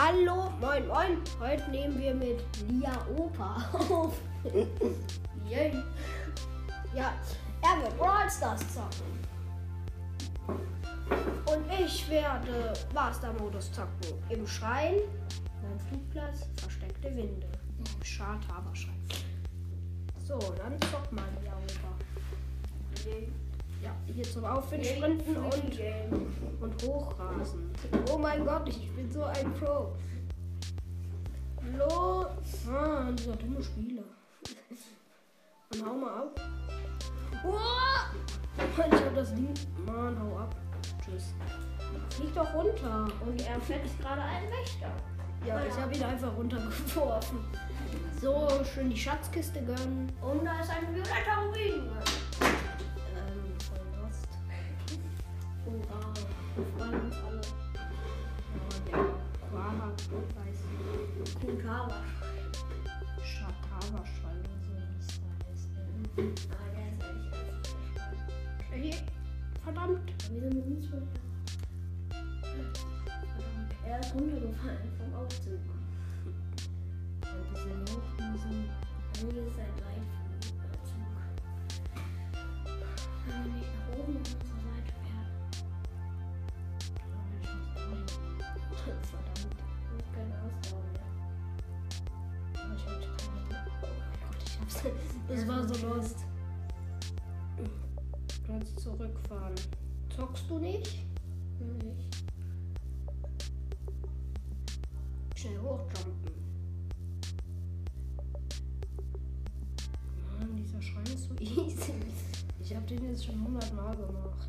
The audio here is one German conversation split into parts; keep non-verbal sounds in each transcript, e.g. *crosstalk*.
Hallo, moin, moin. Heute nehmen wir mit Lia Opa *laughs* auf. Yay. Ja, er wird Brawl Stars zocken. Und ich werde Master-Modus zocken. Im Schrein, beim Flugplatz, versteckte Winde. Schad, Haberschrein. So, dann zock mal Lia Opa. Ja, hier zum Aufwind sprinten und, und hochrasen. Oh mein Gott, ich bin so ein Pro. Los! Ah, dieser dumme Spieler. Und *laughs* hau mal ab. Uah! Ich hab das Ding. Mann, hau ab. Tschüss. Flieg doch runter. Und er fetzt gerade einen Wächter. Ja, ich habe ihn einfach runtergeworfen. So, schön die Schatzkiste gönnen. Und da ist ein violetter Rubin. Freuen uns alle. Der Quara, weiß Kutara. Schatawa-Schwein oder so, wie es da heißt. ne? Ah, der ist. Wieso mit uns schon? Verdammt, er ist runtergefallen vom Aufzug. Ein bisschen hoch müssen. Eigentlich ist ein Gleitflug. Wenn wir nicht Verdammt. Und keine Ausdauer mehr. Aber ich hab Oh mein Gott, ich hab's. Das war so lost. Kannst zurückfahren. Zockst du nicht? Nicht. Schnell hochjumpen. Mann, dieser Schrein ist so *laughs* easy. Ich hab den jetzt schon hundertmal gemacht.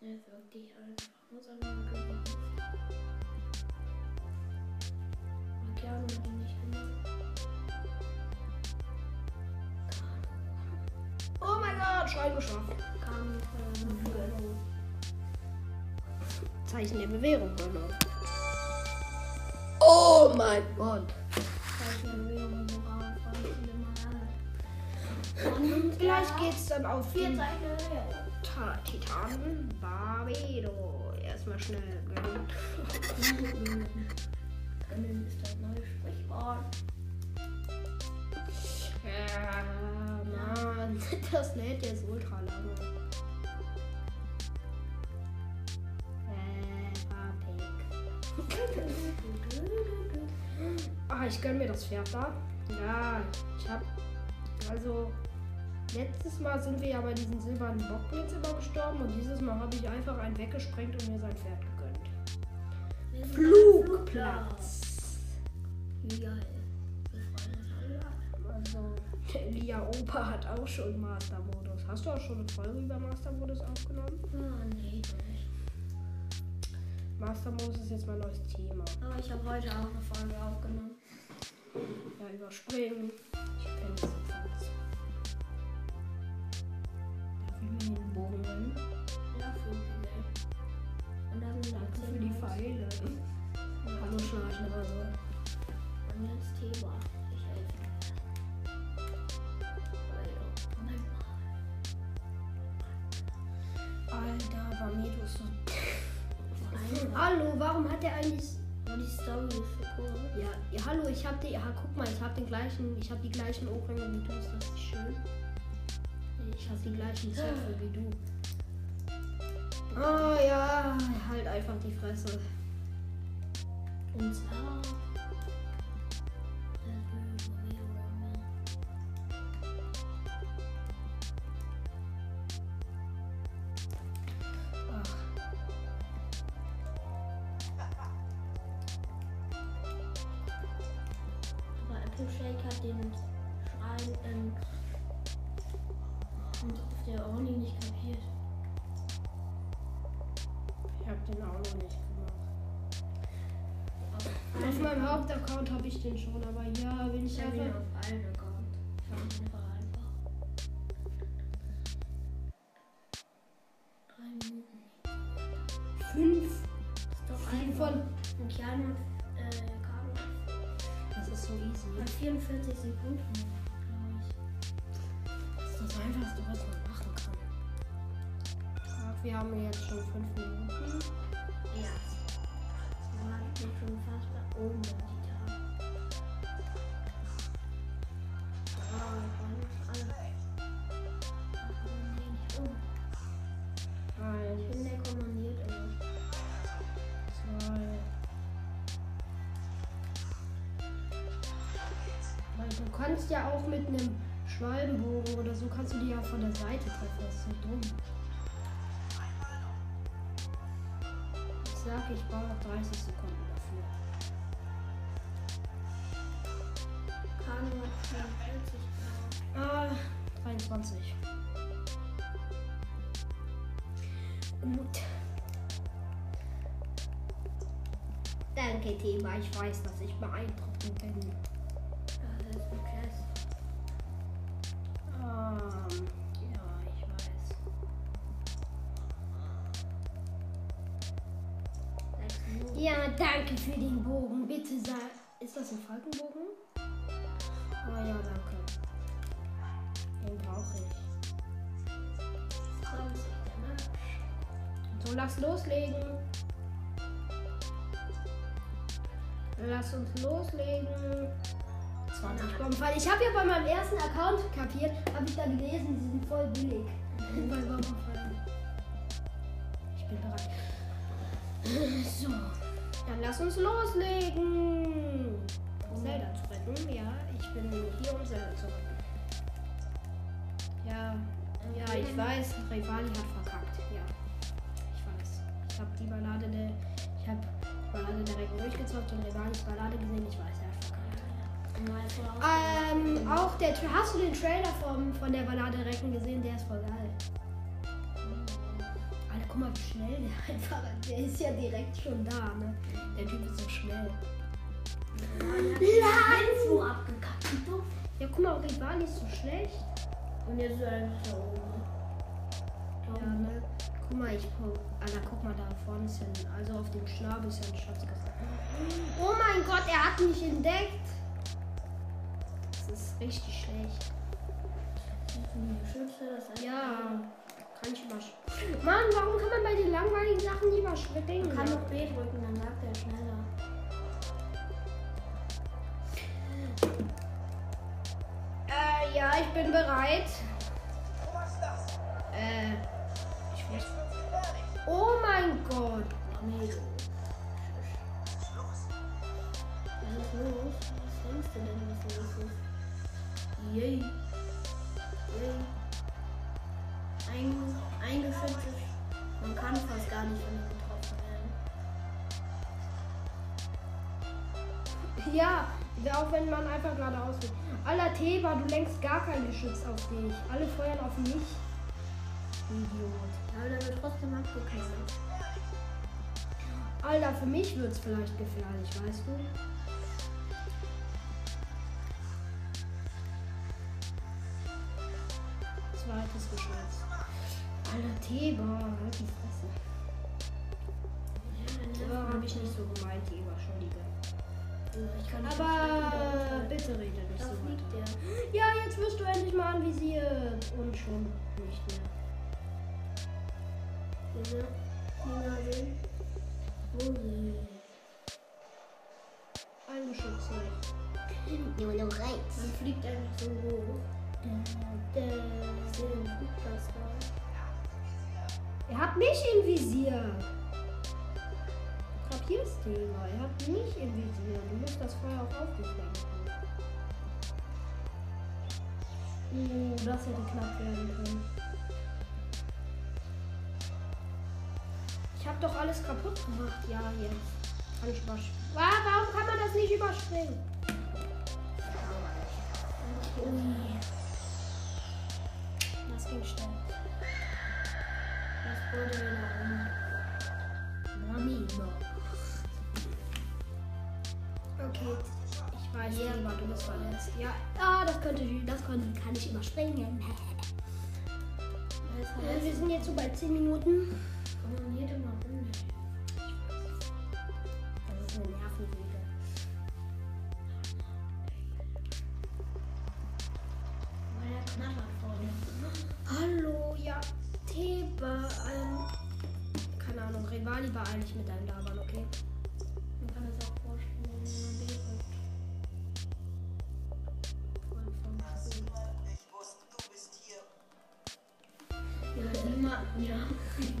Er ist wirklich einfach. Muss einfach mal gemacht. Markiano hat ihn nicht gemacht. Oh mein Gott, Schrein geschafft. Kam äh, Führung. Zeichen der Bewährung, Bruno. Oh mein Gott. Zeichen der Währung, Moral, Freunde, mal. Und Gleich geht's dann auf Vier den Zeichen der Erstmal schnell gönnen. Gönnen ist das neue Sprichwort. Ja, Mann. Das lädt jetzt ultra lange. Ach, ich gönn mir das Pferd da. Ja, ich hab. Also, letztes Mal sind wir ja bei diesen silbernen Bockblitz immer gestorben und dieses Mal habe ich einfach einen weggesprengt und mir sein Pferd gegönnt. Flugplatz. Alle. Also, der Lia Opa hat auch schon Master-Modus. Hast du auch schon eine Folge über Master-Modus aufgenommen? Ah, nee, doch nicht. Master-Modus ist jetzt mein neues Thema. Aber ich habe heute auch eine Folge aufgenommen. Ja, überspringen. Ich kenne das jetzt alles. Darf ich mir den Bogen gönnen? Ja, für die. Und da sind da Danke für die Pfeile. Hallo Schnarchen oder so. Und jetzt Thema. Alter, Vamedo ist so. Hallo. Warum hat der eigentlich. Die Story so cool. Ja, ja, hallo, ich hab den. Ja, guck mal, ich hab den gleichen. Ich hab die gleichen Ohrringe wie du. Ist das schön? Ich hab die gleichen Zöpfe wie du. Oh ja, halt einfach die Fresse. Und zwar. Auf meinem Hauptaccount habe ich den schon, aber hier bin ich Ich habe ihn auf allen Account. Ja auch mit einem Schwalbenbogen oder so kannst du die ja von der Seite treffen. Das ist so dumm. Ich sag, ich brauche noch 30 Sekunden dafür. Kanu hat 44 Ah, 23. Gut. Danke, Thema. Ich weiß, dass ich beeindruckend bin. Ist das ein Falkenbogen? Oh ja, danke. Den brauche ich. 20, der Mann. So, lass loslegen. Lass uns loslegen. 20 Bombenfall. Ich habe ja bei meinem ersten Account kapiert, habe ich da gelesen, die sind voll billig. bei Bombenfallen. Ich bin bereit. So, dann lass uns loslegen. Zelda zu retten. Ja, ich bin hier, um Zelda zu retten. Ja, ja, ich weiß, Rivali hat verkackt. Ja, ich weiß. Ich habe die Ballade der, ich habe die Ballade der Recken durchgezockt und Rivalis Ballade gesehen. Ich weiß, er hat verkackt. Ähm, auch der, hast du den Trailer vom, von der Ballade Recken gesehen? Der ist voll geil. Alter, guck mal, wie schnell der *laughs* einfach, der ist ja direkt schon da, ne? Der Typ ist so schnell. Nein, so abgekackt. Ja, guck mal, Rivali ist so schlecht. Und jetzt ist er einfach da oben. Ja, ne? Guck mal, ich guck, Alter, guck mal, da vorne ist ja, also auf dem Schnabel ist ja ein Schatz gesagt. Oh mein Gott, er hat mich entdeckt. Das ist richtig schlecht. Ja, kann ich überspringen. Mann, warum kann man bei den langweiligen Sachen nicht überspringen? Man kann noch B drücken, dann sagt er schneller. Äh, ja, ich bin bereit. Äh, ich muss. Oh mein Gott. Nee. Was ist los? Was denkst du denn, was los ist? Yay. Yay. Ein, eingeschüttet. Man kann fast gar nicht von getroffen werden. Ja, auch wenn man einfach geradeaus will. Alter Theba, du lenkst gar kein Geschütz auf dich. Alle feuern auf mich. Idiot. Aber der wird trotzdem abgeknallt. Alter, für mich wird's vielleicht gefährlich, weißt du? Zweites Geschütz. Alter Theba, halt die Fresse. Ja, habe ich nicht so gemeint, Theba, Aber bitte rede nicht so weiter. der. Ja, jetzt wirst du endlich mal anvisiert. Und schon nicht mehr. Sind. Wo sie? Ein Geschütz noch. Nur noch rechts. Man fliegt einfach so hoch. Der, Flugplatz da. Er hat mich im Visier. Du, Eva? Er hat mich im Visier. Du musst das Feuer auch auf dich lenken. Uh, das hätte knapp werden können. Ich habe doch alles kaputt gemacht. Ja, jetzt. Kann ich überspringen. Warum kann man das nicht überspringen? Ui. Das ging schnell. Das wurde wieder um. Mami. Okay, ich weiß, Ja. Eva, du bist verletzt. Ja, ah, das könnte, das könnte, kann ich überspringen. Er ist Äh, wir sind jetzt so bei 10 Minuten. kommandiert immer rum. Das ist eine Nervensäge.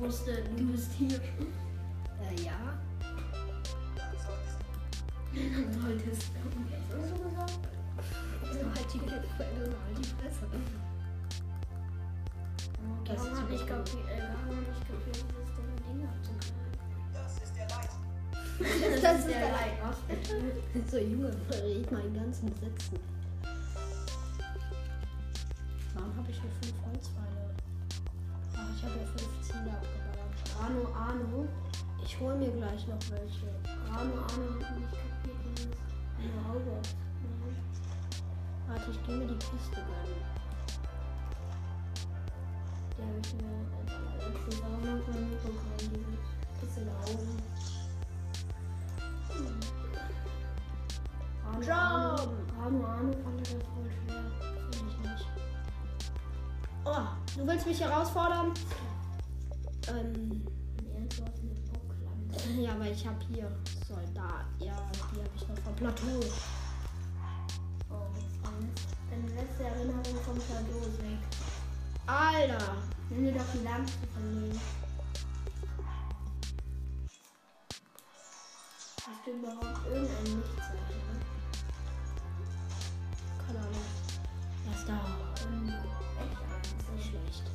Wusste, du bist hier. Äh, ja. Dann solltest du. Was hast du gesagt? So halt die Fresse. Das ist nicht kapiert, äh, warum nicht kapiert, dieses dumme Ding abzugreifen? Das ist der *laughs* Leid. Das ist der Leid. Was? *laughs* So, Junge, mal in ganzen Sätzen. Warum habe ich nur 5 Holzpfeile? Ach, ich habe ja 5 Ziele abgeballert. Arno, Arno. Ich hole mir gleich noch welche. Arno, Arno hat nicht kapiert, wie man das eine Haube. Warte, ich gehe mir die Kiste gönnen. Die habe ich mir als auch noch mal mitbekommen, diese Kiste da oben. Arno, Arno, Arno, Arno fand das voll schwer. Finde ich nicht. Oh, du willst mich herausfordern? Ähm, ja, aber ich habe hier Soldat. Ja, die habe ich noch vom Plateau. Oh. Deine letzte Erinnerung vom Plateau weg. Alter! Nimm dir doch die Lampe verlegen. Hast du überhaupt irgendein Lichtzeichen? Keine Ahnung. Was da? Und echt. Nicht schlecht.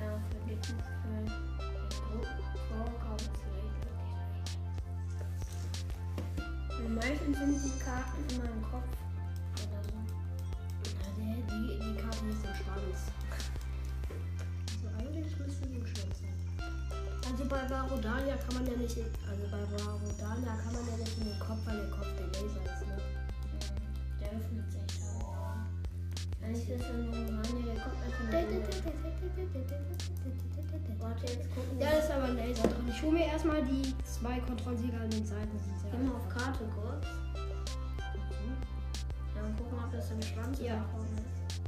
Ja, für die für den meistens sind die Karten immer im Kopf oder so. Ja, die, die, die Karte ist im Schwanz. Also eigentlich müsste die im Schwanz sein. Also bei Barodalia kann man ja nicht, in- also bei Barodalia kann man ja nicht in den Kopf, weil der Kopf der Laser ist, ne? Der öffnet sich dann. Eigentlich ist das nur Rande, der kommt einfach nur gucken Ja, da ist aber ein Laser drin. Ich hole mir erstmal die zwei Kontrollsieger an den Seiten. Geh mal auf Karte kurz. Ja, und gucken, ob das im Schwanz Ja. vorne ist.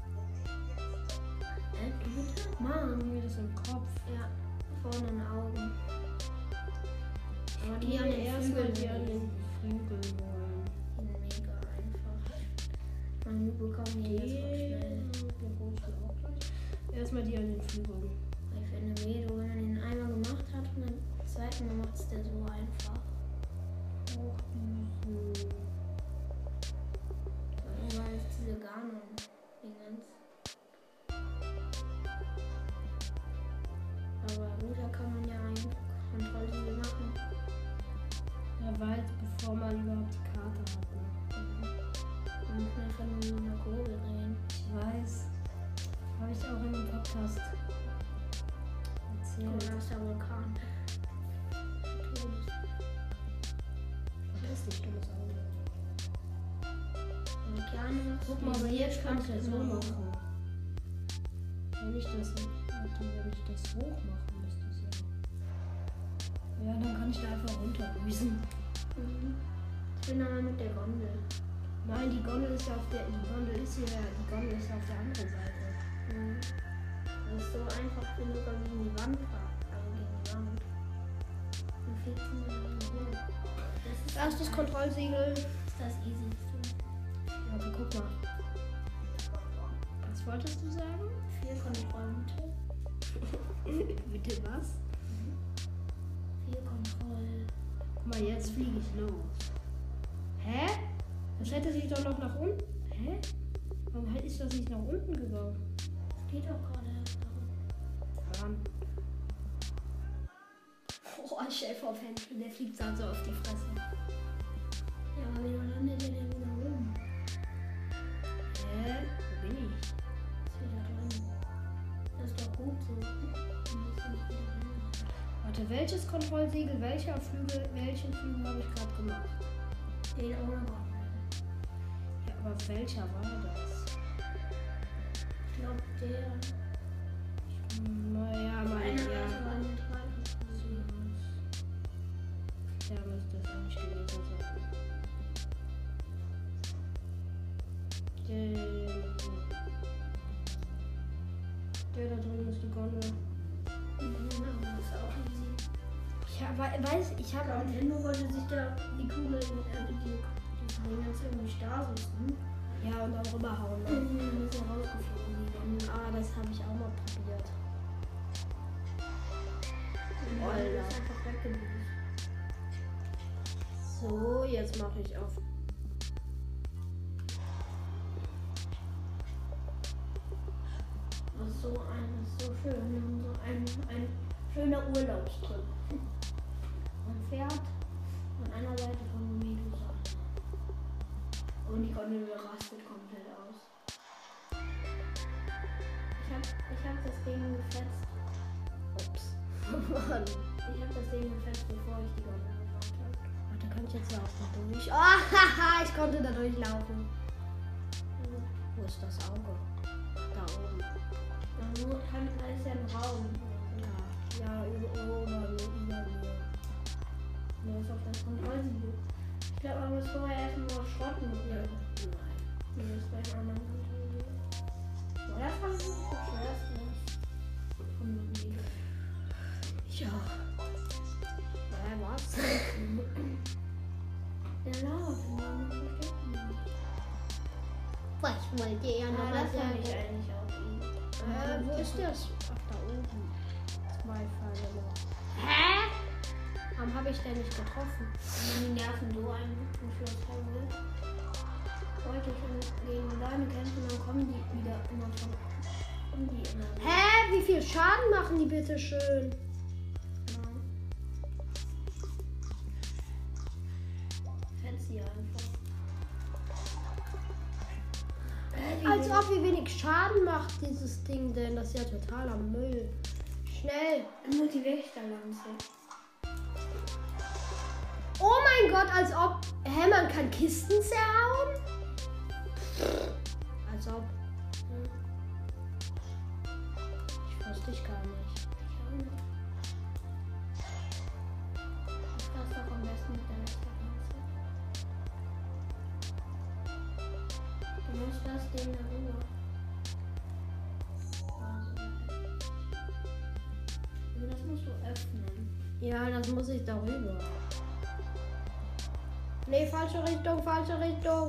Äh? Mann. mir das im Kopf. Ja, vorne in den Augen. Aber Die die an den erstmal Flügeln, die an den Flügeln wollen. Mega einfach. Man bekommen die jetzt auch schnell. Erstmal die an den Flügeln. Ich finde Medo, wenn man den einmal gemacht hat und dann das zweite Mal macht es der so einfach. Hochdüsen. So, überall ist diese Ganon-Dingens. Aber gut, da kann man ja eigentlich Kontrollsiegel machen. Ja, weit bevor man überhaupt die Karte hat. Ne? Man muss einfach nur so eine Kurbel drehen. Ich weiß. Habe ich auch in dem Podcast Ist der Vulkan. Todes. Das ist nicht dummes Auge. Okeanos. Guck mal, aber jetzt kann ich das so machen. Wenn ich das, warte, wenn ich das hoch mache, müsste es ja. Ja, dann kann ich da einfach runterdüsen. Mhm. Ich bin aber mit der Gondel. Nein, die Gondel ist ja auf der, die Gondel ist hier, die Gondel ist auf der anderen Seite. Mhm. Das ist so einfach, wenn sogar gegen die Wand fährst. Also gegen die Wand. Du dann hoch. Das ist Da ist das Kontrollsiegel. ist das easyste. Ja, aber guck mal. Was wolltest du sagen? Vier Kontrollmittel. *laughs* Bitte was? Vier Kontroll. Guck mal, jetzt fliege ich los. Hä? Das hätte sich doch noch nach unten. Hä? Warum ist das nicht nach unten gegangen? Geht doch gerade darum. Oh, Chef auf Händen, der fliegt dann so auf die Fresse. Ja, aber wieso landet der denn wieder oben? Hä? Wo bin ich? Ist wieder drin. Das ist doch gut so. Wieder rein. Warte, welches Kontrollsiegel, welcher Flügel, welchen Flügel habe ich gerade gemacht? Den Gondel. Ja, aber welcher war das? Ich glaube, der. Naja, mein, ja. ja. Der müsste es eigentlich gewesen sein. Der, der da drin ist die Gondel. Mhm, das ist auch easy. Wei- weiß, ich habe Aber Nintendo wollte sich da die Kugeln, äh, die, die Dinge jetzt irgendwie Stasis, hm? Ja und auch rüberhauen. Ne? Dann ist er rausgeflogen, Wände. Ah, das habe ich auch mal probiert. Weggeblieben. So, jetzt mache ich auf. Das ist so ein, so schön. So ein, ein schöner Urlaubstrip. *laughs* Man fährt von einer Seite von. Und die Gondel rastet komplett aus. Ich hab, ich hab das Ding gefetzt. Ups. Mann. *laughs* Ich hab das Ding gefetzt, bevor ich die Gondel gebaut habe. Warte, kann ich jetzt ja auch noch durch? Haha, *laughs* ich konnte da durchlaufen. Wo ist das Auge? Da oben. Da nur kann, da ist ja ein Raum. Ja, ja, über, über mir, über mir. Der ist auf das Kontrollsiegel. Ich glaube, man muss vorher erstmal schrotten. Ja. Nein. Nee, das war ein anderer Kontrollsiegel. So, das war so das schwerste. Von Siegel. Ja. Äh, was? Nicht verstecken Ich wollte ja Ah, das habe ich eigentlich auch ihn. Äh, wo ist das? Ach, da oben. Zwei Pfeile noch. Hä? Warum habe ich denn nicht getroffen? Wenn die Nerven so eingeschlossen haben will, wollte ich gegen deine kämpfen, dann kommen die wieder immer von. Kommen die immer so. Hä? Wie viel Schaden machen die bitte schön? Als ob wie wenig Schaden macht dieses Ding denn. Das ist ja totaler Müll. Schnell. Nur die Wächterlanze. Oh mein Gott, als ob. Hä, man kann Kisten zerhauen? Falsche Richtung.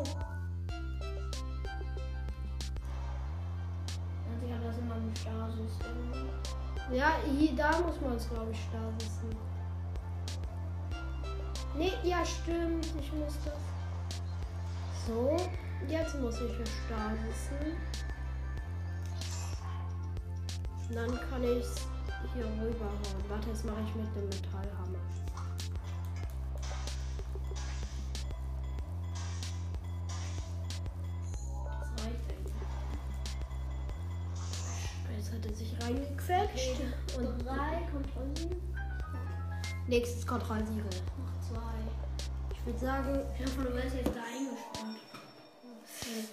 Also ich habe das immer mit Stasis irgendwie. Ja, hier, da muss man es, glaube ich, stasissen. Nee, ja, stimmt. Ich muss das. So, jetzt muss ich es stasissen. Dann kann ich es hier rüberhauen. Warte, jetzt mache ich mit dem Metallhammer. Nächstes Kontrollsiegel. Noch zwei. Ich würde sagen, Ich hoffe, du wirst jetzt da eingespannt.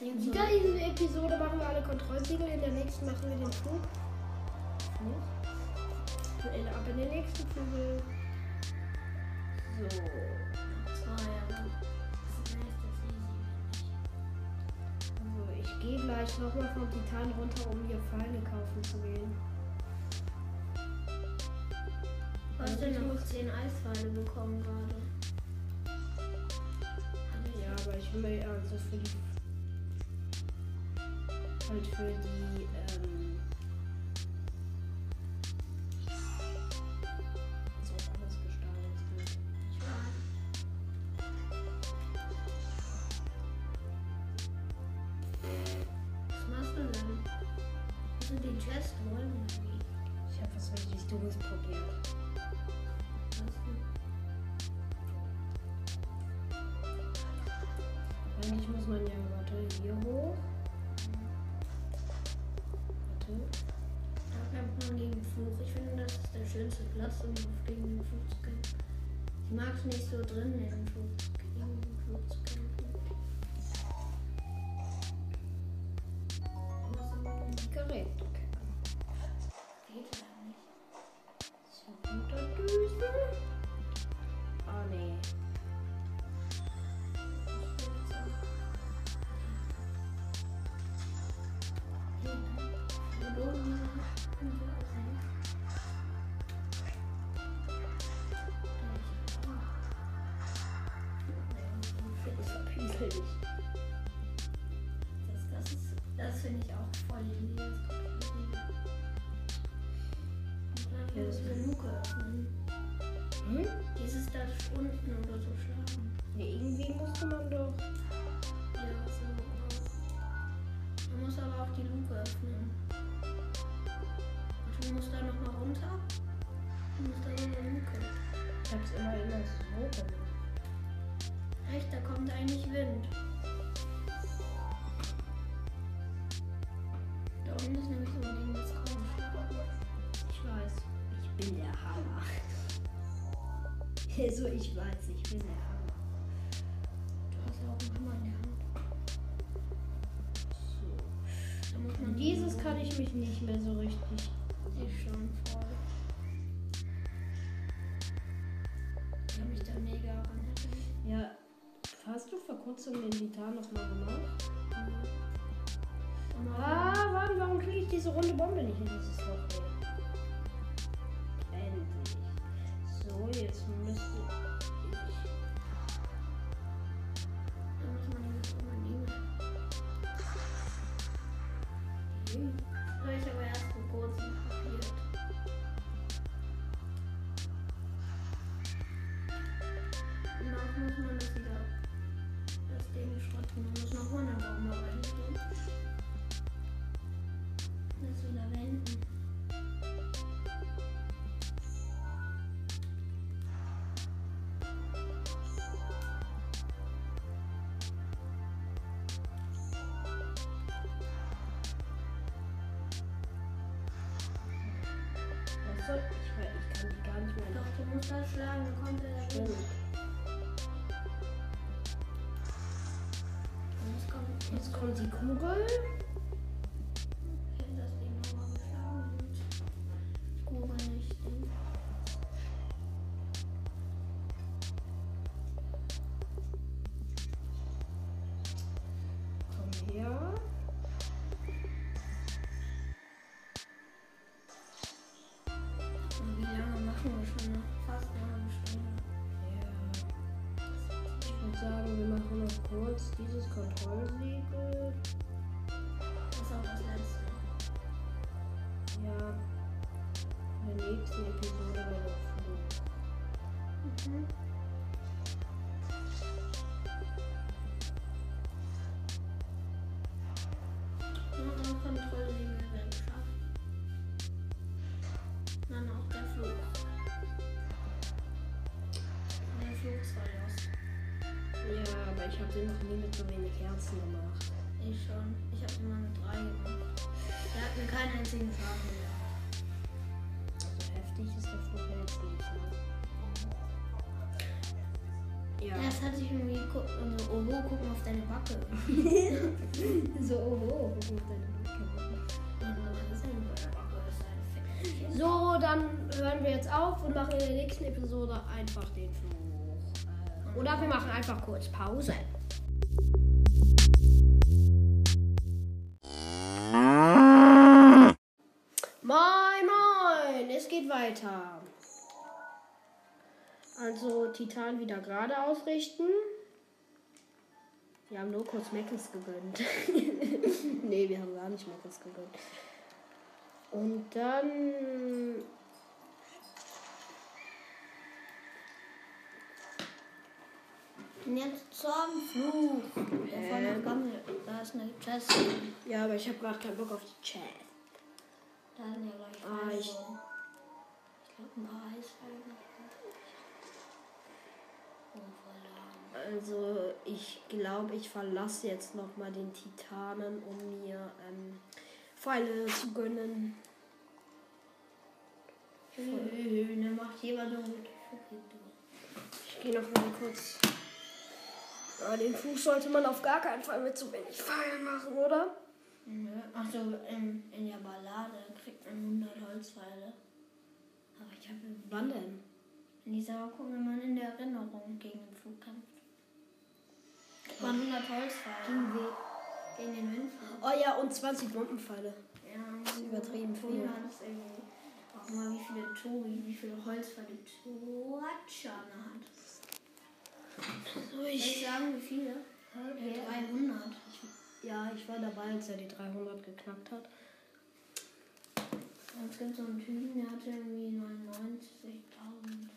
Ding in so- dieser Episode machen wir alle Kontrollsiegel. In der nächsten machen wir den Flug. Nicht? In, ab in den nächsten Flügel. So. Zwei. Also ich gehe gleich nochmal vom Titan runter, um hier Pfeile kaufen zu gehen. Hast du noch 10 Eispfeile bekommen gerade? Ja, aber ich will also für die. Halt für die. Ähm, nicht. Das, das, ist- das finde ich auch voll. Und dann Ja, das diese Luke öffnen. Hm? Dieses da unten oder so schlagen. Ja, irgendwie musste man doch. Also ich weiß, ich bin der Hammer. Du hast ja auch einen Hammer in der Hand. So. Da muss An man dieses kann ich mich nicht mehr so richtig. Ich schon voll. Ich habe mich da mega ran. Ja, hast du vor kurzem den Titan nochmal gemacht? Ah, Mann, warum kriege ich diese runde Bombe nicht in dieses Loch? Ich aber erst vor kurzem kapiert. Danach muss man das wieder das Ding schrotten. Man muss noch mal eine Bombe reintun. Das wieder wenden. Soll ich? weil Ich kann die gar nicht mehr. Doch, du musst das schlagen, dann kommt Stimmt. Und jetzt kommt, Jetzt kommt die Kugel. Ich habe den noch nie mit so wenig Herzen gemacht. Ich schon. Ich habe immer mit drei gemacht. Der hat mir keinen einzigen Schaden gemacht. Also heftig ist der Flug ja jetzt nicht. Ne? Ja. Erst hatte ich irgendwie geguckt und so, oh, wo, guck mal auf deine Backe. *laughs* So, oh, oh, wo kommt deine Backe? Das. So, dann hören wir jetzt auf und machen in der nächsten Episode einfach den Fluch. Oder wir machen einfach kurz Pause. Moin, moin, es geht weiter. Also Titan wieder gerade ausrichten. Wir haben nur kurz Meckes gegönnt. *laughs* nee, wir haben gar nicht Meckes gegönnt. Und dann. Jetzt zum Flug. Der vorne kommt, da ist eine Chest. Ja, aber ich habe gerade keinen Bock auf die Chat. Da sind ja gleich Ah, ich- Ich glaube, ein paar lahm. Also, ich glaube, ich verlasse jetzt nochmal den Titanen, um mir ähm, Pfeile zu gönnen. Der macht jemand so gut. Ich gehe noch mal kurz. Aber den Fuß sollte man auf gar keinen Fall mit zu wenig Pfeilen machen, oder? Achso, in, in der Ballade kriegt man 100 Holzpfeile. Aber ich habe Wann denn? in dieser guck, wenn man in der Erinnerung gegen den Flug kämpft. Kriegt man 100 Holzpfeile. Gegen wen? Gegen den Windflug. Oh ja, und 20 Bombenpfeile. Ja, Das ist übertrieben Tobi viel. hat es irgendwie. Guck mal, wie viele Tobi, wie viele Holzpfeile Toatschane hat. So, Soll ich sagen, wie viele? Ja, 300. Ja, ich war dabei, als er die 300 geknackt hat. Es gibt so einen Typen, der hatte irgendwie 99.000.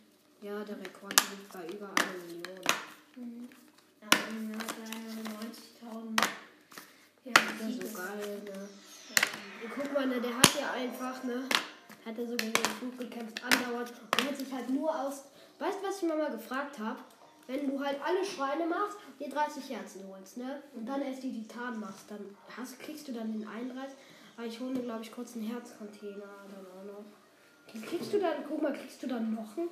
Ja, der Rekord liegt bei über einer Million. Mhm. Ja, und er hatte 91.000. Ja, Das ist so geil, ne? Guck mal, ne, der hat ja einfach, ne? Hat er so gegen den Flug gekämpft, andauernd und hat sich halt nur aus. Weißt du, was ich mir mal gefragt habe? Wenn du halt alle Schreine machst, dir 30 Herzen holst, ne? Und dann erst die Titan machst, dann hast, kriegst du dann den 31. Aber ich hole mir, glaube ich, kurz einen Herzcontainer dann auch noch. Kriegst du dann, guck mal, kriegst du dann noch einen?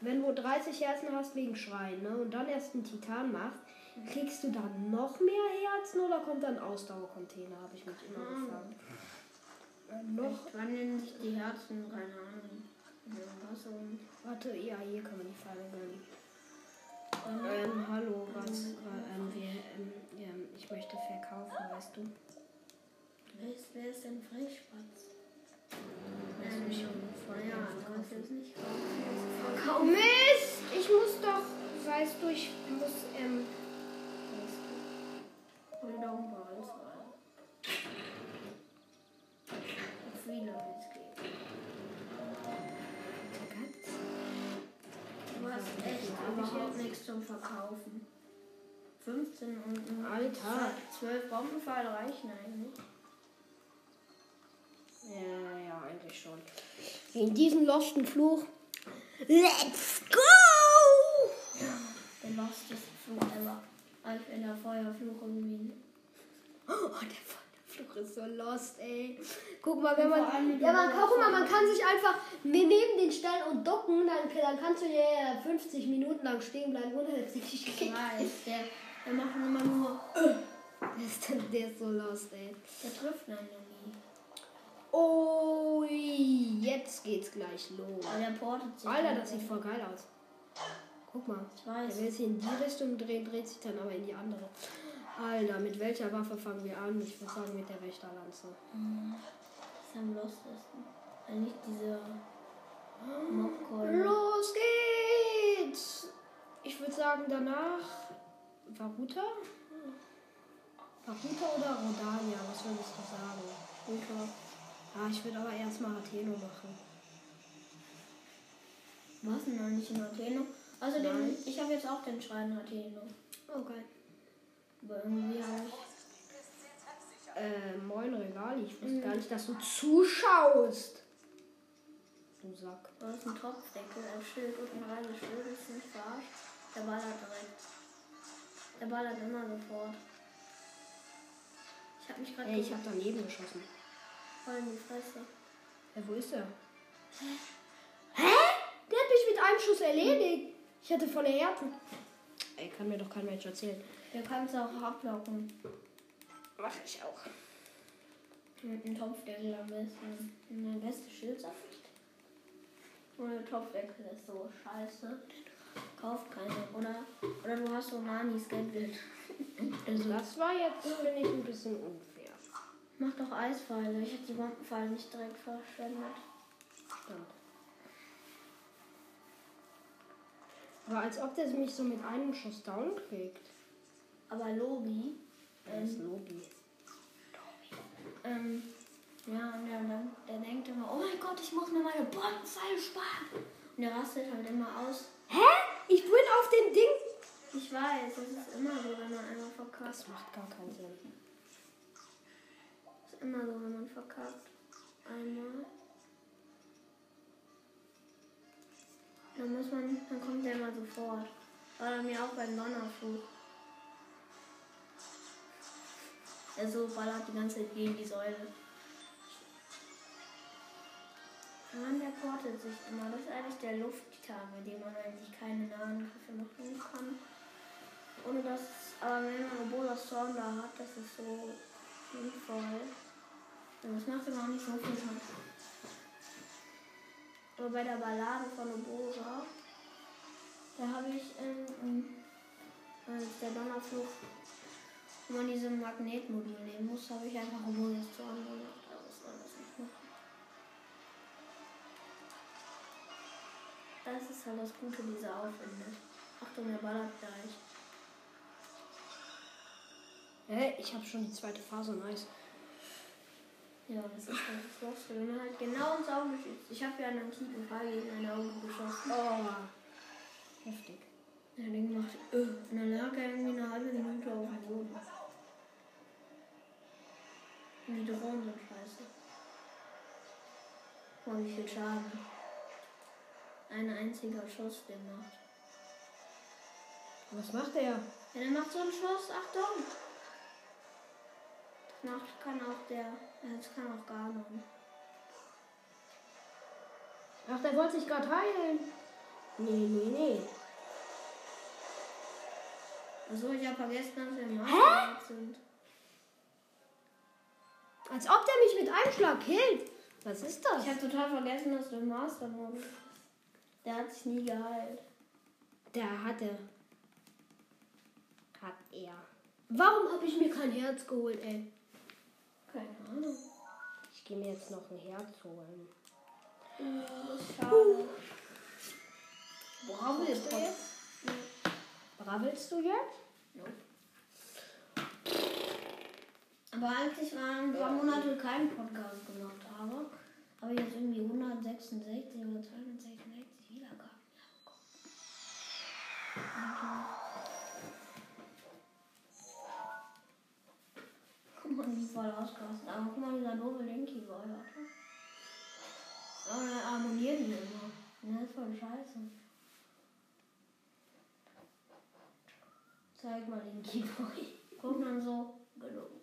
Wenn du 30 Herzen hast wegen Schrein, ne? Und dann erst einen Titan machst, kriegst du dann noch mehr Herzen oder kommt dann Ausdauercontainer? Habe ich mich immer Ah. gefragt. Äh, noch. Wandeln sich die Herzen, keine Ahnung. Ja, Warte, ja, hier kann man die Pfeile gönnen. Ähm, hallo, was? äh, Ähm, wir, ähm, ja, ich möchte verkaufen, weißt du? wer ist, denn Frischspatz? Weißt du, ich will voll ja, gerne du kannst verkaufen. jetzt nicht kaufen. Oh Mist! Ich muss doch, weißt du, ich muss, ähm, weißt du, Hol doch ein paar alles rein. Viele es überhaupt nichts zum Verkaufen. 15 und ein Alter. 12 Bombenpfeile reichen eigentlich. Ja, ja, eigentlich schon. In diesen losten Fluch. Let's go! Der losteste Flug ever. Als wenn der Feuerfluch irgendwie. Oh, der Fluch ist so lost, ey. Guck mal, wenn man. Ja, man, guck mal, man kann sich einfach neben den stellen und ducken, dann, dann kannst du ja 50 Minuten lang stehen bleiben, ohne dass dich Ich kriegt. weiß, der, der macht immer nur. *laughs* Der ist, der ist so lost, ey. Der trifft einen nie. Oh, jetzt geht's gleich los. Aber der portet sich. Alter, das sieht voll geil aus. Guck mal. Ich Der weiß. will sich in die Richtung drehen, dreht sich dann aber in die andere. Alter, mit welcher Waffe fangen wir an? Ich würde sagen mit der Wächterlanze. Das ist am lostesten. Weil nicht diese Mobkeule. Los geht's! Ich würde sagen danach Varuta? Varuta oder Rodania? Was würdest du sagen? Guter. Ah, ich würde aber erstmal Atheno machen. Was denn noch nicht in Atheno? Außerdem, Nein. ich habe jetzt auch den Schrein Atheno. Oh, geil. Aber irgendwie habe ich. Äh, moin Regali, ich wusste gar nicht, dass du zuschaust. Du Sack. Du hast einen Topfdeckel auf Schild und ein reines Schild. Ist nicht verarscht. Der ballert direkt. Der ballert immer sofort. Ich habe mich gerade Ey, ich habe daneben geschossen. voll in die Fresse. Ja, wo ist er? Hä? Der hat mich mit einem Schuss erledigt. Ich hatte volle Herzen. Ey, kann mir doch kein Mensch erzählen. Kannst du auch ablocken. Mach ich auch. Mit dem Topfdeckel am besten. Und der beste Schildsaft. Und der Topfdeckel ist so scheiße. Kauft keine. Oder, oder du hast so Nanis Geldbild. *laughs* Also das war jetzt, finde ich, ein bisschen unfair. Mach doch Eispfeile. Ich hätte die Bombenpfeile nicht direkt verschwendet. Stimmt. Aber als ob der mich so mit einem Schuss down kriegt. Aber Lobi, Das ist Lobi. ähm, ja, und der, der, der denkt immer, oh mein Gott, ich muss mir meine Bombenpfeile sparen. Und der rastet halt immer aus. Hä? Ich bin auf dem Ding. Ich weiß, das ist immer so, wenn man einmal verkackt. Das macht gar keinen Sinn. Das ist immer so, wenn man verkackt. Einmal. Dann muss man, dann kommt der immer sofort. War bei mir auch beim Donnerflug. Er so ballert die ganze Zeit gegen die Säule. Mann, der portet sich immer. Das ist eigentlich der Lufttitan, mit dem man eigentlich keine nahen Griffe machen kann. Ohne dass, aber wenn man Ebola Storm da hat, das ist so sinnvoll. Und das macht auch nicht so viel Schaden. Aber bei der Ballade von Obosa, da habe ich ähm, ähm, als der Donnerfluch, man diese Magnetmodul nehmen muss, habe ich einfach Storm gemacht. Das nicht machen. Das ist halt das Gute dieser Aufwände. Achtung, der ballert gleich. Hä? Ich habe schon die zweite Phase, nice. Ja, das ist halt das. Wenn man halt genau ins Auge schießt. Ich habe ja einen tiefen Fall gegen ein Auge geschossen. Oh. Heftig. Ja, den gemacht. Äh, und dann lag er irgendwie eine halbe Minute auf dem Boden. Die Drohnen sind scheiße. Boah, wie viel Schaden. Ein einziger Schuss, der macht. Was macht er? Ja, der macht so einen Schuss. Achtung! Das macht, kann auch der. Das kann auch Ganon. Ach, der wollte sich gerade heilen. Nee, nee, nee. Achso, ich habe vergessen, dass wir im Master sind. Als ob der mich mit einem Schlag killt. Was ist das? Ich habe total vergessen, dass du im Master bist. Der hat sich nie geheilt. Der hatte. Hat er. Warum habe ich mir kein Herz geholt, ey? Keine Ahnung. Ich gehe mir jetzt noch ein Herz holen. Worauf willst du jetzt? Brabbelst du jetzt? Aber als ich mal ein paar Monate keinen Podcast gemacht habe, habe ich jetzt irgendwie 166 oder 266 Wiedergaben. Guck mal, wie voll ausgerastet. Aber guck mal, dieser doofe Linky Boy, warte. Aber er abonniert ihn immer. Ne, ist voll scheiße. Zeig mal Linky Boy. Guck dann so, genau.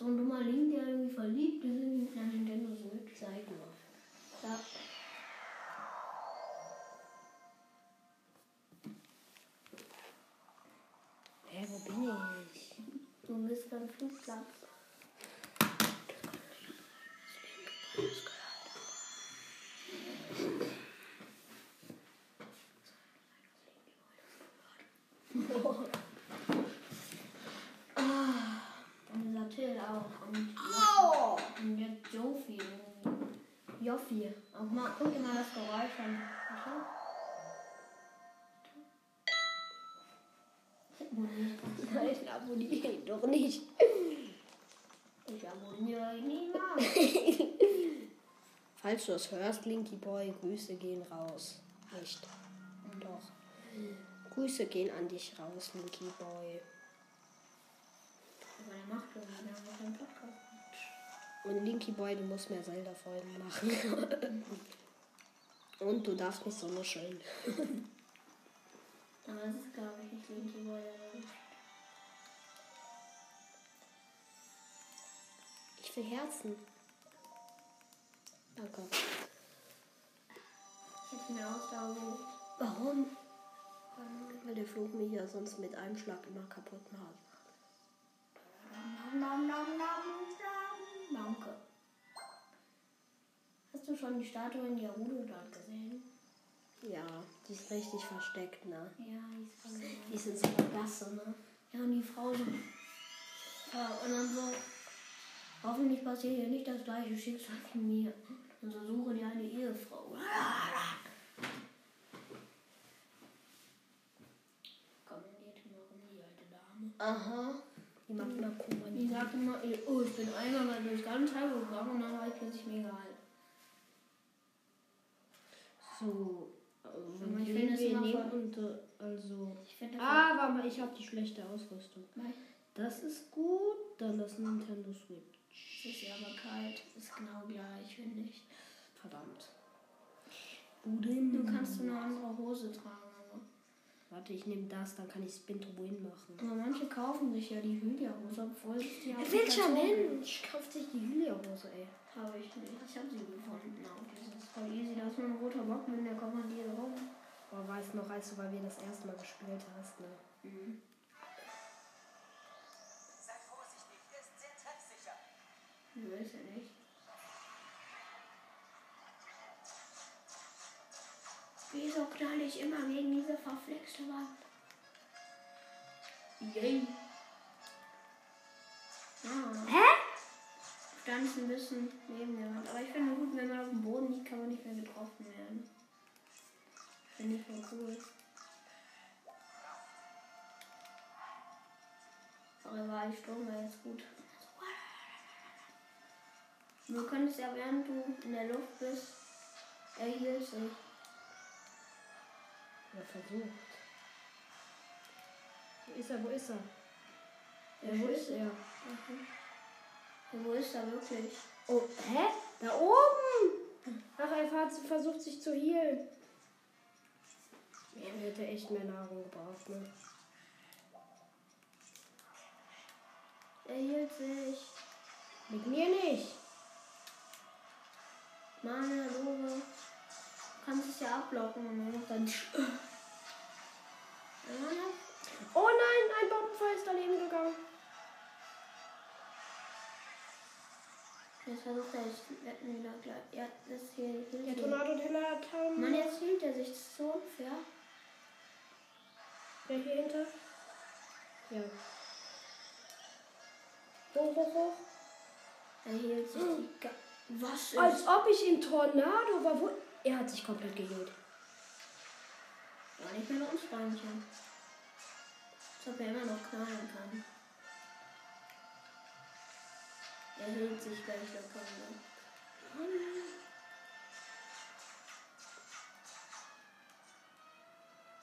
So ein dummer Link, der irgendwie verliebt ist in der Nintendo Switch. Zeig mal. Da. Hä, wo bin ich? Du bist beim Flugplatz. Nein, abonniere ihn doch nicht. Ich abonniere ihn niemals. *laughs* Falls du es hörst, Linky Boy, Grüße gehen raus. Nicht. Doch. Grüße gehen an dich raus, Linky Boy. Aber der macht einen Podcast. Und Linky Boy, du musst mehr Zelda-Folgen machen. *laughs* Und du darfst nicht so nuscheln. *laughs* Aber das ist, glaube ich, nicht Linky Boy. aber- Ich will Herzen. Danke. Ich hätte mir Ausdauer geholt. Warum? Weil der Flug mich ja sonst mit einem Schlag immer kaputt macht. Danke. Hast du schon die Statue in Gerudo dort gesehen? Ja, die ist richtig versteckt, ne? Ja, die ist voll. Die ist in so einer Gasse, ne? Ja, und die Frau so. Ja, und dann so. Hoffentlich passiert hier nicht das gleiche Schicksal wie mir. Und so suche dir eine Ehefrau. Kommentierte noch um die alte Dame. Aha. Die macht immer Kummer. Die sagte immer, oh, ich bin einmal mal durch ganz Hyrule gegangen und dann war ich plötzlich mega alt. So. Also, ich finde es immer und, äh, also. Ich Ah, warte mal, ich habe die schlechte Ausrüstung. Nein. Das ist gut, dann das Nintendo Switch. Es ist ja aber kalt. Ist genau gleich, finde ich. Verdammt. Du kannst eine andere Hose tragen. Aber, Warte, ich nehme das, dann kann ich Spin to Win machen. aber manche kaufen sich ja die Hylia-Hose, obwohl es die auch Welcher Mensch kauft sich die Hylia-Hose, ey? Habe ich nicht. Ich habe sie gefunden. Auch. Das ist voll easy. Da ist nur ein roter Bock mit, der kommandiert rum. Boah, weiß noch, als du bei mir das erste Mal gespielt hast, ne? Sei vorsichtig, er ist sehr treffsicher. Du weißt ja nicht. Wieso knall ich immer gegen diese verflixte Wand? Yay. Ah. Hä? Ich ein bisschen neben der Wand. Aber ich finde gut, wenn man auf dem Boden liegt, kann man nicht mehr getroffen werden. Finde ich voll cool. Rivalsturm wäre jetzt gut. Du könntest ja, während du in der Luft bist, erhielt sich. Er versucht. Wo ist er? Wo ist er? Ja, wo ist er? Mhm. Wo ist er wirklich? Oh, hä? Da oben! Ach, er hat versucht sich zu healen. Er hätte echt mehr Nahrung gebraucht, ne? Er hielt sich. Mit mir nicht. Lobe. Du kannst es ja abblocken und dann. Oh nein, ein Bombenfall ist daneben gegangen. Jetzt versucht er wetten wieder gleich. Ja, das hier Der ihn. Tornado-Teller hat ähm, Mann, jetzt hielt er sich. Das ist so unfair. Wer hier hinter? Ja. Hoch, hoch, hoch. Er hielt sich die. Ga Was ist? Als ob ich im Tornado war. Wo er hat sich komplett geheilt. War nicht mehr uns Beinchen. Als ob er immer noch knallen kann. Er hielt sich gleich locker wieder.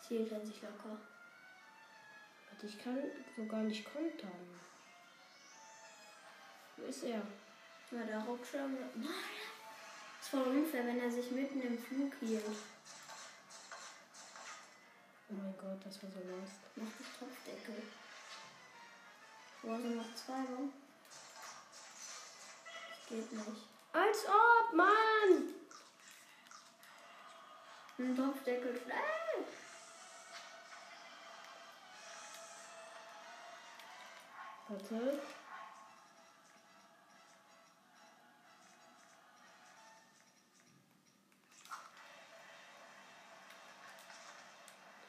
Hielt er sich locker. Warte, Ich kann so gar nicht kontern. Wo ist er? Ja, der Ruckschirm. ist voll unfair, wenn er sich mitten im Flug hielt. Oh mein Gott, das war so lost. Mach das Topfdeckel. Wo sind noch zwei, warum? Geht nicht. Als ob, Mann! Ein Topfdeckel. Äh! Warte.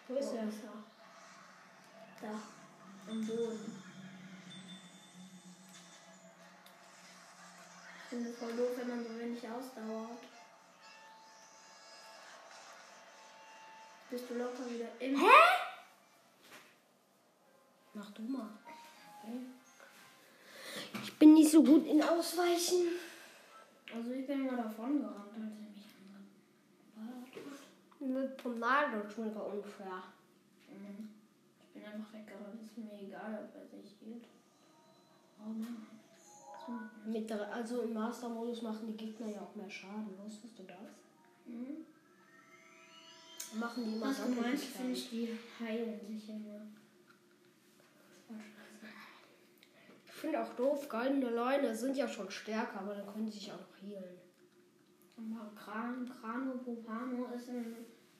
Wo ist er? Bist du locker wieder im. Hä? Mach du mal. Ich bin nicht so gut in Ausweichen. Also ich bin immer davon gerannt, als er mich angerannt Mit Tornado schon war unfair. Mhm. Ich bin einfach weggerannt. Ist mir egal, ob er sich hielt. Oh Mann. Mit der, also im Master-Modus machen die Gegner ja auch mehr Schaden. Wusstest du das? Mhm. Machen die immer Was du meinst, finde ich, die heilen sich immer. Ich finde auch doof, goldene Leune sind ja schon stärker, aber dann können sie sich auch noch healen. Aber Kran, Krano Popano ist in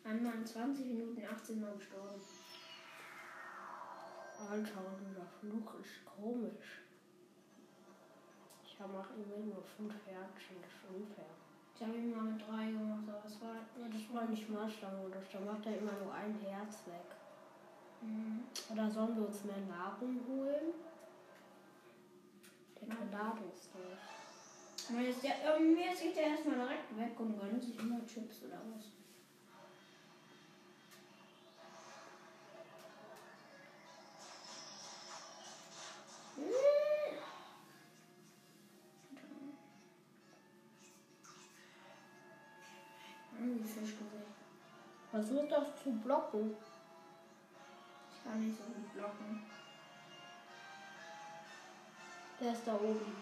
einmal in 20 Minuten 18 Mal gestorben. Alter, dieser Fluch ist komisch. Ich habe auch immer nur fünf Herzchen, das ist unfair. Ich habe ihn mal mit drei gemacht, aber es war. Ja, Das war nicht Master-Modus, da macht er immer nur ein Herz weg. Mhm. Oder sollen wir uns mehr Nahrung holen? Der Tornado ist durch. Mir ist der, ähm, mir ist der erstmal direkt weg und gönnt sich immer Chips oder was. Versuch doch zu blocken. Ich kann nicht so gut blocken. Der ist da oben.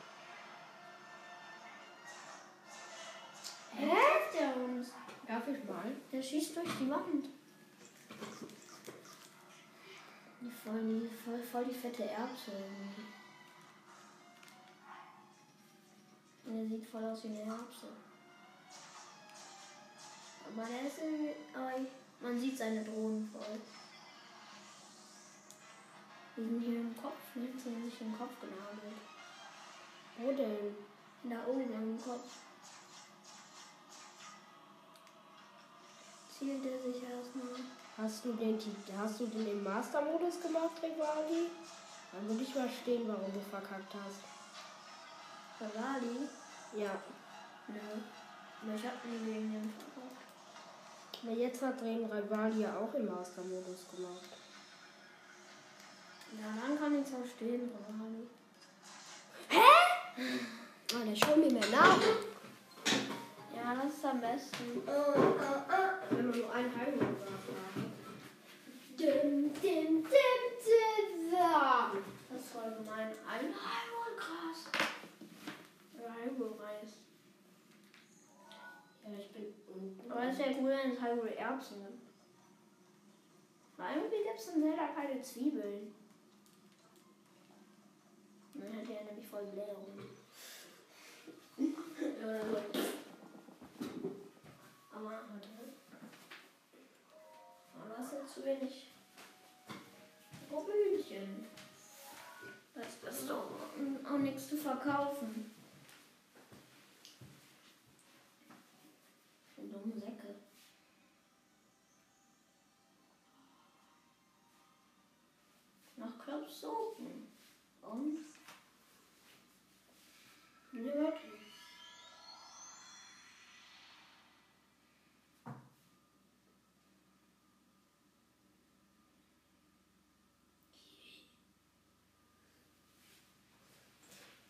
Hä? Der uns? Darf ich mal? Der schießt durch die Wand. Die voll, die, voll, voll die fette Erbse irgendwie. Der sieht voll aus wie eine Erbse. Aber der ist irgendwie. Man sieht seine Drohnen voll. Die sind hier im Kopf? Die sind sich im Kopf genagelt. Wo denn? Da oben im Kopf. Zielt er sich erstmal. Hast du den, hast du den im Master-Modus gemacht, Rivali? Dann würde ich verstehen, warum du verkackt hast. Ferrari? Ja. Nö. Aber ich hab nie gegen den. Aber jetzt hat den Rivali ja auch im Master-Modus gemacht. Ja, dann kann ich es verstehen, Ronaldo. Oh, der schaut mir mehr nach. Ja, das ist am besten. Wenn man nur einen hat. Dim, dim, dim, dim, da. Das voll gemein. Ein Highball, krass. Ich bin unten. Aber es wäre cool, wenn es Highball Erbsen gibt. Weil irgendwie gibt es in Zelda keine Zwiebeln. Dann hätte er nämlich voll Blähung. Oder so. Aber, warte. Aber das jetzt zu wenig. Robbenhühnchen. Das ist doch auch nichts zu verkaufen. Dumme Säcke. Nach Klopsopen. Und? Nördlich.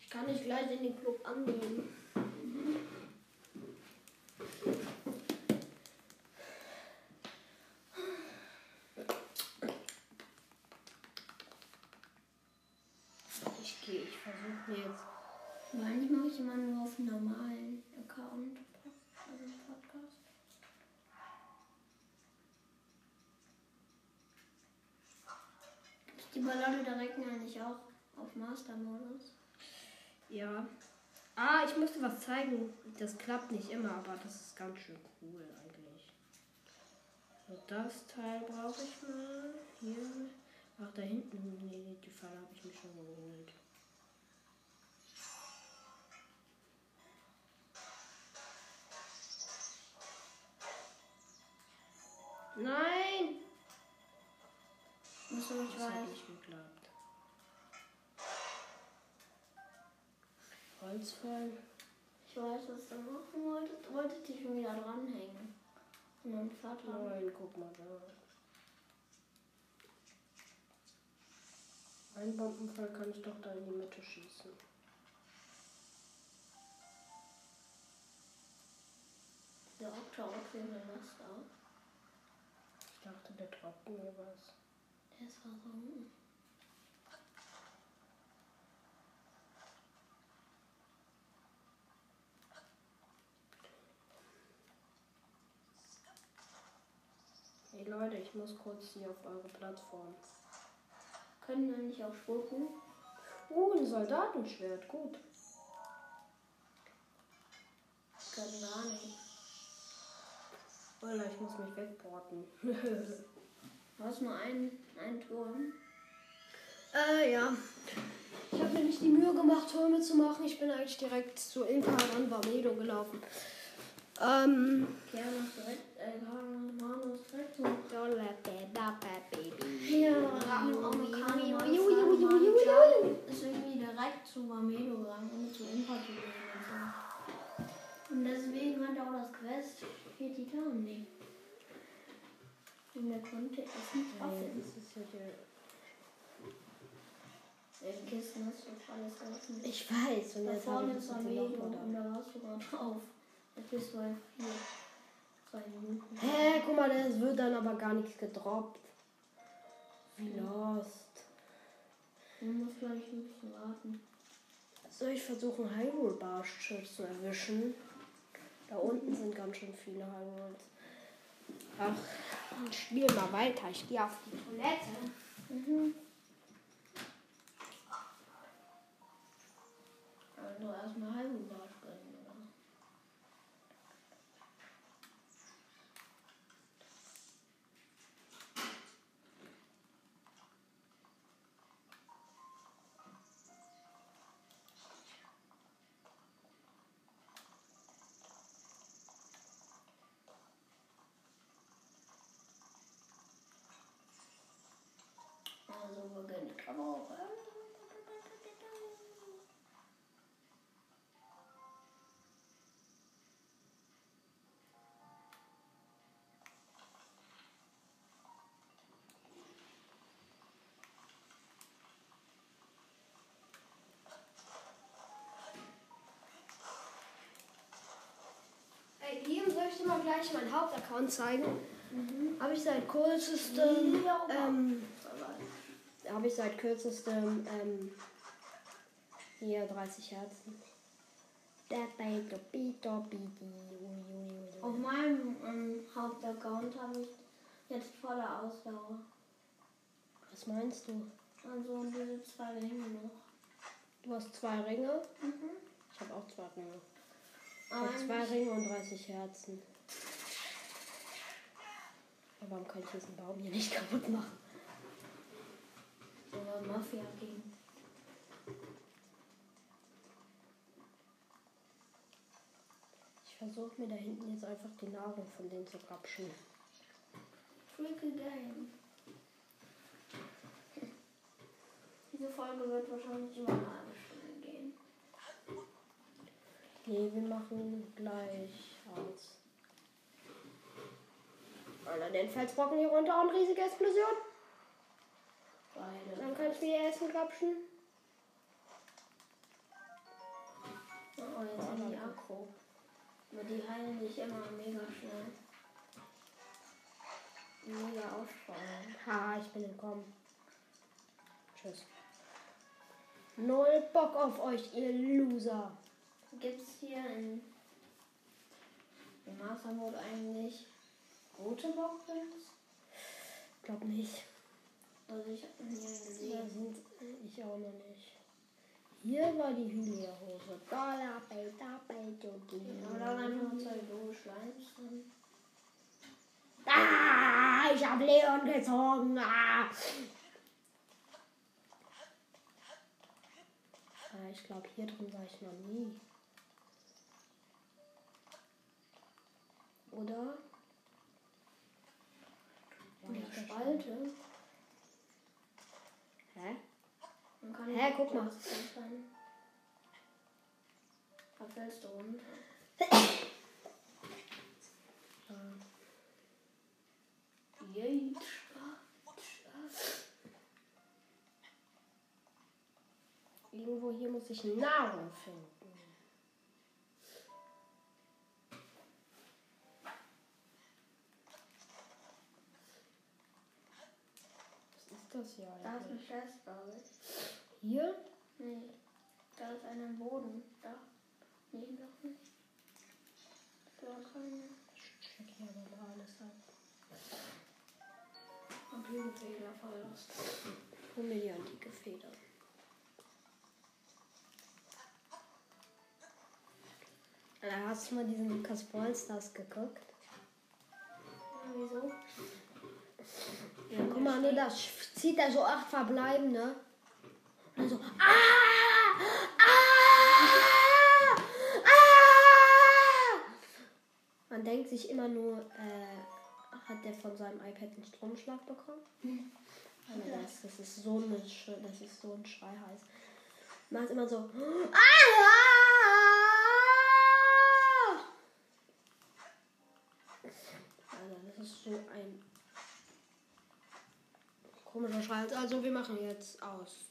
Ich kann nicht gleich in den Club annehmen. Ich gehe, ich versuche mir jetzt. Weil eigentlich mache ich immer nur auf normalen Account. Also Podcast. Die Ballade direkt eigentlich auch auf Master-Modus? Ja. Ah, ich musste was zeigen. Das klappt nicht immer, aber das ist ganz schön cool eigentlich. So, das Teil brauche ich mal. Hier. Ach, da hinten. Nee, die Falle habe ich mir schon geholt. Nein! Achso, ich Das hat nicht geklappt. Holzfall. Ich weiß, was du machen wolltest. Du wolltest dich schon wieder dranhängen. Und dann Vater. Nein, guck mal da. Ein Bombenfall kann ich doch da in die Mitte schießen. Der Okta okay, wenn das da. Ich dachte, der droppt mir was. Der ist versunken. Hey Leute, ich muss kurz hier auf eure Plattform. Können wir nicht auch spucken? Oh, ein Soldatenschwert, gut. Können gar nicht. Alter, ich muss mich wegporten. *laughs* Du hast nur einen, einen Turm. äh, ja. Ich habe mir nicht die Mühe gemacht, Türme zu machen. Ich bin eigentlich direkt zu Inka und Barmedo gelaufen. Ähm. Ja, mach direkt, äh, Manus direkt so. Baby. Hier, Rahmen Amerikaner ist irgendwie direkt zu Barmedo gegangen, ohne zu Impa zu gehen. Und deswegen hat er auch das Quest vier Titanen. Und er konnte es nicht waffen. das ist ja hier. In Kisten hast du alles offen. Ich weiß, und Da vorne ist mal und da warst du gerade drauf. Jetzt bist du einfach hier. Zwei Minuten. Hä, guck mal, es wird dann aber gar nichts gedroppt. Wie lost. Man muss vielleicht ein bisschen warten. Soll ich versuchen, Hyrule Barsche zu erwischen? Da unten sind ganz schön viele Hyrules. Ach, ich spiel mal weiter. Ich gehe auf die Toilette. Mhm. Also erstmal halben ich dir mal gleich meinen Hauptaccount zeigen. Habe ich seit kürzestem, ähm, habe ich seit kürzestem, ähm, hier 30 Herzen. Auf meinem ähm, Hauptaccount habe ich jetzt volle Ausdauer. Was meinst du? Also diese zwei Ringe noch. Du hast zwei Ringe. Mhm. Ich habe auch zwei Ringe. Aber habe zwei Ringe und 30 Herzen. Aber warum kann ich diesen Baum hier nicht *laughs* kaputt machen? sogar Mafia gegen. Ich versuche mir da hinten jetzt einfach die Nahrung von denen zu grapschen. Freaky Game. *laughs* Diese Folge wird wahrscheinlich Stunde gehen. Nee, wir machen gleich aus. Alter, den Felsbrocken hier runter und riesige Explosion. Beide. Dann kann ich wieder essen grapschen. Oh, jetzt sind die aggro. Aber die heilen sich immer mega schnell. Mega ausfallen. Haha, ich bin entkommen. Tschüss. Null Bock auf euch, ihr Loser. Gibt's hier in, im Master Mode eigentlich rote Boxes? Glaub nicht. Also ich habe nie einen Da gesehen. sind ich auch noch nicht. Hier war die Hylia-Hose. Da, da, bei, Jogi. Aber da waren einfach zwei doofe Schleims drin. Ah, ich hab Leon gezogen. Ah. Ah, ich glaube, hier drin war ich noch nie. Oder? In der Spalte. Hä? Man kann Hä, guck mal. Da fällst du runter. Yay. Irgendwo hier muss ich Nahrung finden. Das hier Da ist eine ich. Hier? Nee. Da ist einer im Boden. Da. Nee, doch nicht. Da keine. Ich check hier aber mal alles ab. Computerfehler verlost. Hol mir die antike Feder. Alter, hast du mal diesen Lucas Ballstars geguckt? Ja, wieso? Ja, guck mal, ne, da zieht er so acht verbleibende. Und dann so, ah! Ah! Ah! Man denkt sich immer nur, äh, hat der von seinem iPad einen Stromschlag bekommen? Alter, das, das ist so eine, das ist so ein Schrei heiß. Macht immer so, ah! Alter, das ist so ein komischer Schrei. Also wir machen jetzt aus.